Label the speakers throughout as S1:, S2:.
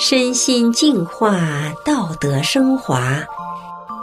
S1: 身心净化，道德升华。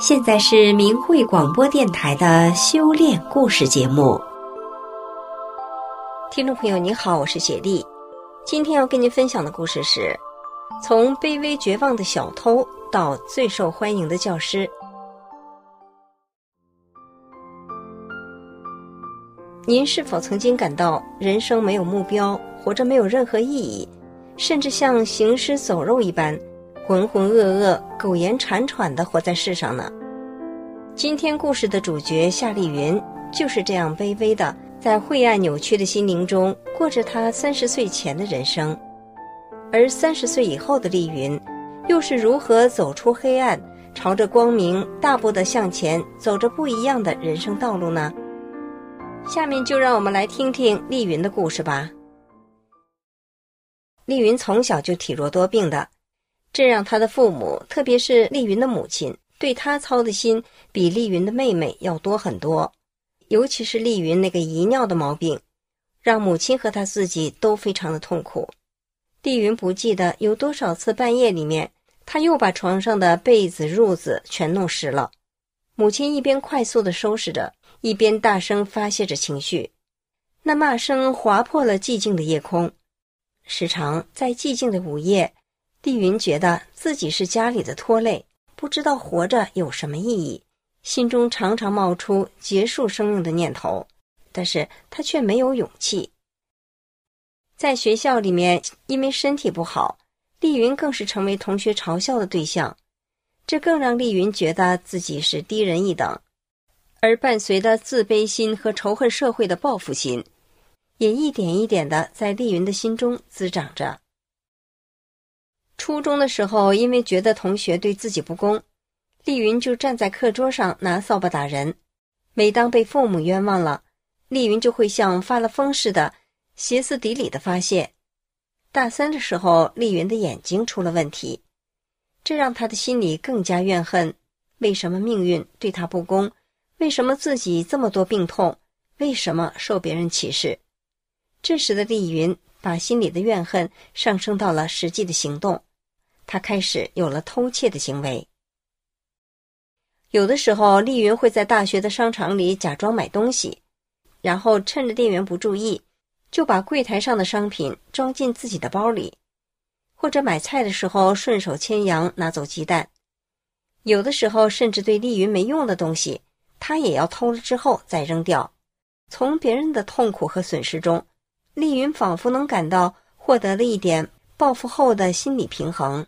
S1: 现在是明慧广播电台的修炼故事节目。
S2: 听众朋友，你好，我是雪莉。今天要跟您分享的故事是：从卑微绝望的小偷到最受欢迎的教师。您是否曾经感到人生没有目标，活着没有任何意义？甚至像行尸走肉一般，浑浑噩噩、苟延残喘地活在世上呢？今天故事的主角夏丽云就是这样卑微的，在晦暗扭曲的心灵中过着她三十岁前的人生。而三十岁以后的丽云，又是如何走出黑暗，朝着光明大步地向前，走着不一样的人生道路呢？下面就让我们来听听丽云的故事吧。丽云从小就体弱多病的，这让她的父母，特别是丽云的母亲，对她操的心比丽云的妹妹要多很多。尤其是丽云那个遗尿的毛病，让母亲和她自己都非常的痛苦。丽云不记得有多少次半夜里面，她又把床上的被子、褥子全弄湿了。母亲一边快速的收拾着，一边大声发泄着情绪，那骂声划破了寂静的夜空。时常在寂静的午夜，丽云觉得自己是家里的拖累，不知道活着有什么意义，心中常常冒出结束生命的念头，但是她却没有勇气。在学校里面，因为身体不好，丽云更是成为同学嘲笑的对象，这更让丽云觉得自己是低人一等，而伴随的自卑心和仇恨社会的报复心。也一点一点的在丽云的心中滋长着。初中的时候，因为觉得同学对自己不公，丽云就站在课桌上拿扫把打人。每当被父母冤枉了，丽云就会像发了疯似的，歇斯底里的发泄。大三的时候，丽云的眼睛出了问题，这让她的心里更加怨恨：为什么命运对她不公？为什么自己这么多病痛？为什么受别人歧视？这时的丽云把心里的怨恨上升到了实际的行动，她开始有了偷窃的行为。有的时候，丽云会在大学的商场里假装买东西，然后趁着店员不注意，就把柜台上的商品装进自己的包里，或者买菜的时候顺手牵羊拿走鸡蛋。有的时候，甚至对丽云没用的东西，她也要偷了之后再扔掉。从别人的痛苦和损失中，丽云仿佛能感到获得了一点报复后的心理平衡。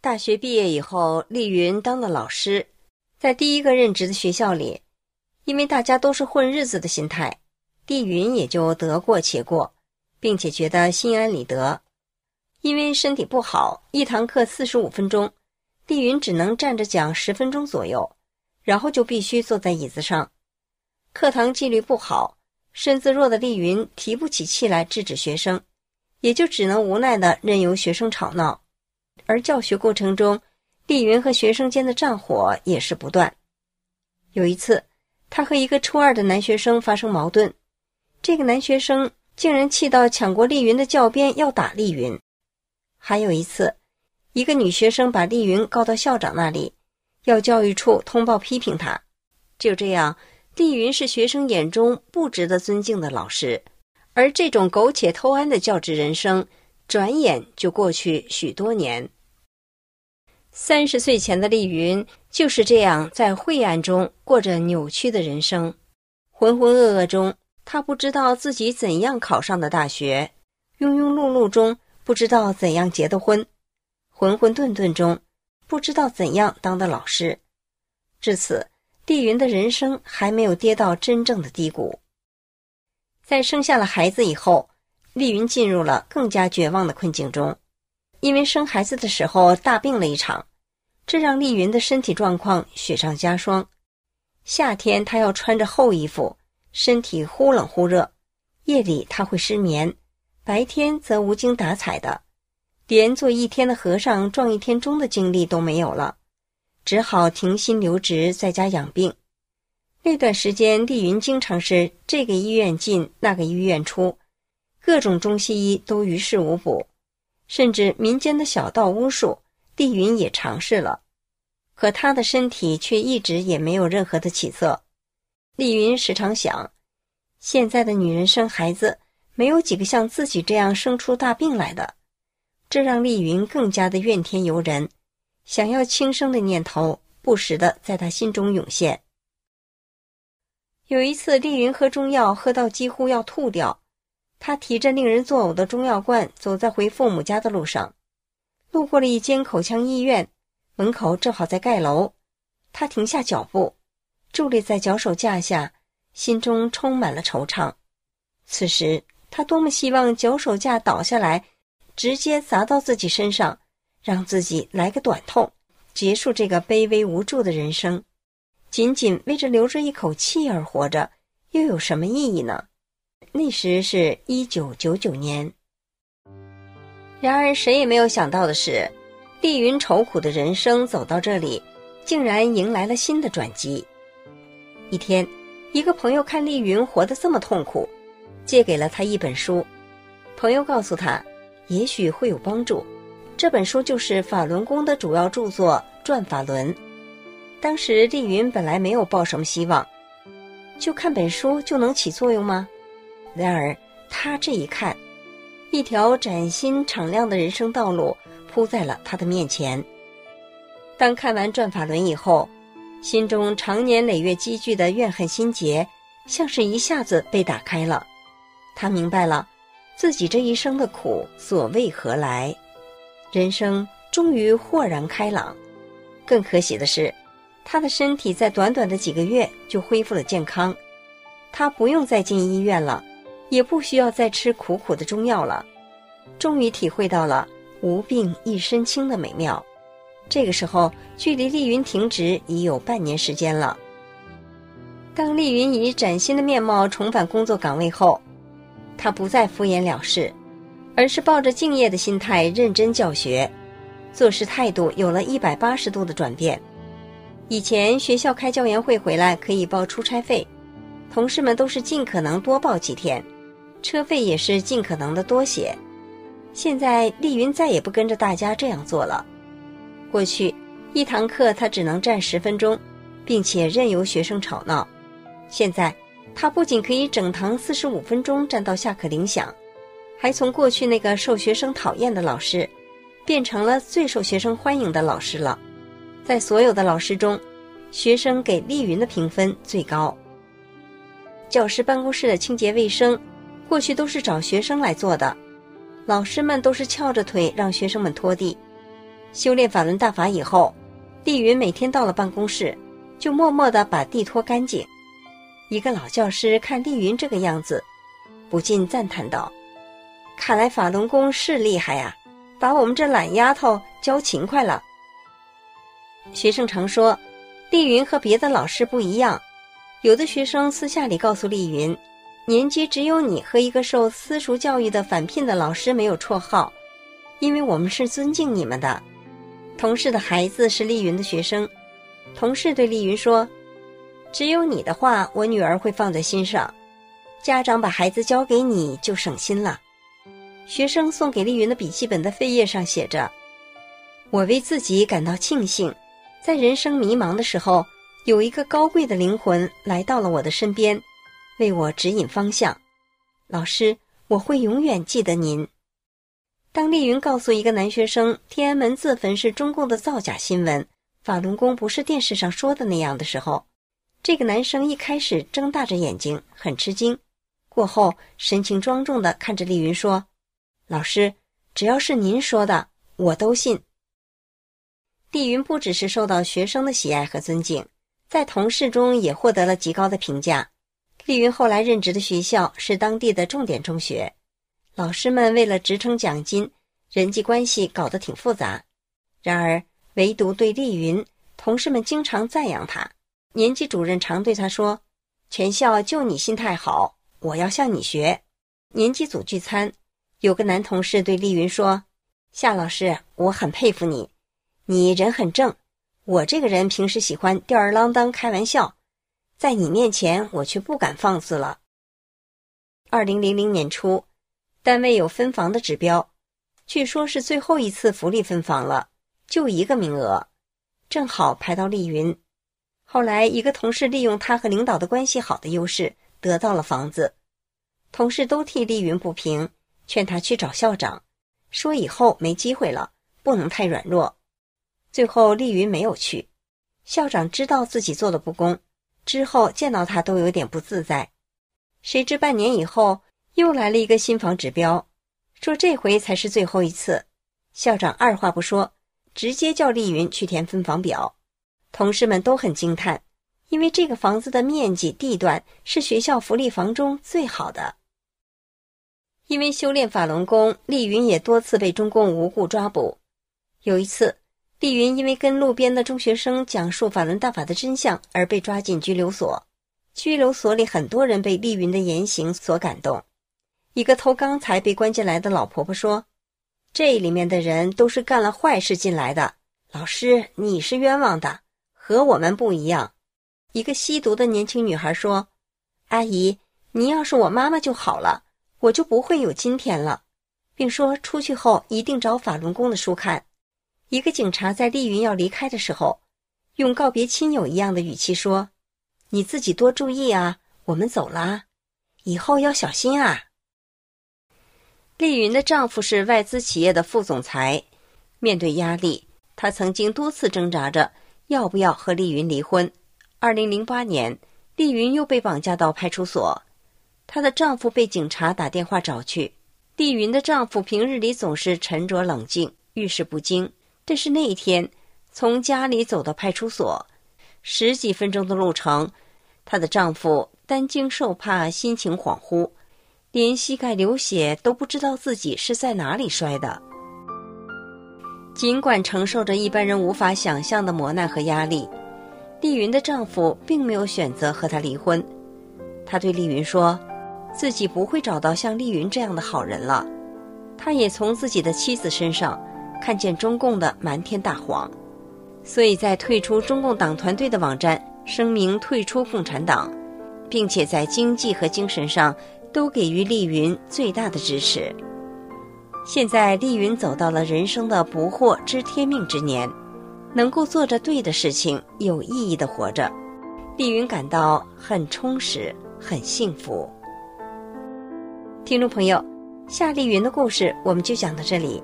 S2: 大学毕业以后，丽云当了老师，在第一个任职的学校里，因为大家都是混日子的心态，丽云也就得过且过，并且觉得心安理得。因为身体不好，一堂课四十五分钟，丽云只能站着讲十分钟左右，然后就必须坐在椅子上。课堂纪律不好。身子弱的丽云提不起气来制止学生，也就只能无奈地任由学生吵闹。而教学过程中，丽云和学生间的战火也是不断。有一次，她和一个初二的男学生发生矛盾，这个男学生竟然气到抢过丽云的教鞭要打丽云。还有一次，一个女学生把丽云告到校长那里，要教育处通报批评她。就这样。丽云是学生眼中不值得尊敬的老师，而这种苟且偷安的教职人生，转眼就过去许多年。三十岁前的丽云就是这样在晦暗中过着扭曲的人生，浑浑噩噩中，她不知道自己怎样考上的大学，庸庸碌碌中不知道怎样结的婚，浑混沌沌中不知道怎样当的老师，至此。丽云的人生还没有跌到真正的低谷。在生下了孩子以后，丽云进入了更加绝望的困境中，因为生孩子的时候大病了一场，这让丽云的身体状况雪上加霜。夏天她要穿着厚衣服，身体忽冷忽热；夜里她会失眠，白天则无精打采的，连做一天的和尚撞一天钟的精力都没有了。只好停薪留职，在家养病。那段时间，丽云经常是这个医院进，那个医院出，各种中西医都于事无补。甚至民间的小道巫术，丽云也尝试了，可她的身体却一直也没有任何的起色。丽云时常想，现在的女人生孩子，没有几个像自己这样生出大病来的，这让丽云更加的怨天尤人，想要轻生的念头不时的在他心中涌现。有一次，丽云喝中药喝到几乎要吐掉，她提着令人作呕的中药罐走在回父母家的路上，路过了一间口腔医院，门口正好在盖楼，她停下脚步，伫立在脚手架下，心中充满了惆怅。此时。他多么希望脚手架倒下来，直接砸到自己身上，让自己来个短痛，结束这个卑微无助的人生。仅仅为着留着一口气而活着，又有什么意义呢？那时是一九九九年。然而，谁也没有想到的是，丽云愁苦的人生走到这里，竟然迎来了新的转机。一天，一个朋友看丽云活得这么痛苦。借给了他一本书，朋友告诉他，也许会有帮助。这本书就是法轮功的主要著作《转法轮》。当时丽云本来没有抱什么希望，就看本书就能起作用吗？然而他这一看，一条崭新敞亮的人生道路铺在了他的面前。当看完《转法轮》以后，心中长年累月积聚的怨恨心结，像是一下子被打开了。他明白了，自己这一生的苦所为何来，人生终于豁然开朗。更可喜的是，他的身体在短短的几个月就恢复了健康，他不用再进医院了，也不需要再吃苦苦的中药了，终于体会到了无病一身轻的美妙。这个时候，距离丽云停职已有半年时间了。当丽云以崭新的面貌重返工作岗位后，他不再敷衍了事，而是抱着敬业的心态认真教学，做事态度有了一百八十度的转变。以前学校开教研会回来可以报出差费，同事们都是尽可能多报几天，车费也是尽可能的多写。现在丽云再也不跟着大家这样做了。过去一堂课她只能站十分钟，并且任由学生吵闹，现在。他不仅可以整堂四十五分钟站到下课铃响，还从过去那个受学生讨厌的老师，变成了最受学生欢迎的老师了。在所有的老师中，学生给丽云的评分最高。教师办公室的清洁卫生，过去都是找学生来做的，老师们都是翘着腿让学生们拖地。修炼法轮大法以后，丽云每天到了办公室，就默默地把地拖干净。一个老教师看丽云这个样子，不禁赞叹道：“看来法轮功是厉害呀，把我们这懒丫头教勤快了。”学生常说，丽云和别的老师不一样。有的学生私下里告诉丽云，年级只有你和一个受私塾教育的返聘的老师没有绰号，因为我们是尊敬你们的。同事的孩子是丽云的学生，同事对丽云说。只有你的话，我女儿会放在心上。家长把孩子交给你就省心了。学生送给丽云的笔记本的扉页上写着：“我为自己感到庆幸，在人生迷茫的时候，有一个高贵的灵魂来到了我的身边，为我指引方向。老师，我会永远记得您。”当丽云告诉一个男学生天安门自焚是中共的造假新闻，法轮功不是电视上说的那样的时候，这个男生一开始睁大着眼睛，很吃惊。过后，神情庄重地看着丽云说：“老师，只要是您说的，我都信。”丽云不只是受到学生的喜爱和尊敬，在同事中也获得了极高的评价。丽云后来任职的学校是当地的重点中学，老师们为了职称奖金，人际关系搞得挺复杂。然而，唯独对丽云，同事们经常赞扬她。年级主任常对他说：“全校就你心态好，我要向你学。”年级组聚餐，有个男同事对丽云说：“夏老师，我很佩服你，你人很正。我这个人平时喜欢吊儿郎当开玩笑，在你面前我却不敢放肆了。”二零零零年初，单位有分房的指标，据说是最后一次福利分房了，就一个名额，正好排到丽云。后来一个同事利用他和领导的关系好的优势，得到了房子。同事都替丽云不平，劝他去找校长，说以后没机会了，不能太软弱。最后丽云没有去，校长知道自己做的不公，之后见到他都有点不自在。谁知半年以后又来了一个新房指标，说这回才是最后一次。校长二话不说，直接叫丽云去填分房表。同事们都很惊叹，因为这个房子的面积、地段是学校福利房中最好的。因为修炼法轮功，丽云也多次被中共无故抓捕。有一次，丽云因为跟路边的中学生讲述法轮大法的真相而被抓进拘留所。拘留所里很多人被丽云的言行所感动。一个偷钢材被关进来的老婆婆说：“这里面的人都是干了坏事进来的，老师你是冤枉的，和我们不一样。”一个吸毒的年轻女孩说：“阿姨，你要是我妈妈就好了。”我就不会有今天了，并说出去后一定找法轮功的书看。一个警察在丽云要离开的时候，用告别亲友一样的语气说：“你自己多注意啊，我们走了，以后要小心啊。”丽云的丈夫是外资企业的副总裁，面对压力，他曾经多次挣扎着要不要和丽云离婚。二零零八年，丽云又被绑架到派出所。她的丈夫被警察打电话找去。丽云的丈夫平日里总是沉着冷静、遇事不惊，但是那一天从家里走到派出所，十几分钟的路程，她的丈夫担惊受怕、心情恍惚，连膝盖流血都不知道自己是在哪里摔的。尽管承受着一般人无法想象的磨难和压力，丽云的丈夫并没有选择和她离婚。他对丽云说。自己不会找到像丽云这样的好人了，他也从自己的妻子身上看见中共的瞒天大谎，所以在退出中共党团队的网站声明退出共产党，并且在经济和精神上都给予丽云最大的支持。现在丽云走到了人生的不惑知天命之年，能够做着对的事情，有意义的活着，丽云感到很充实，很幸福。听众朋友，夏丽云的故事我们就讲到这里，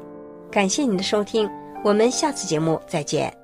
S2: 感谢您的收听，我们下次节目再见。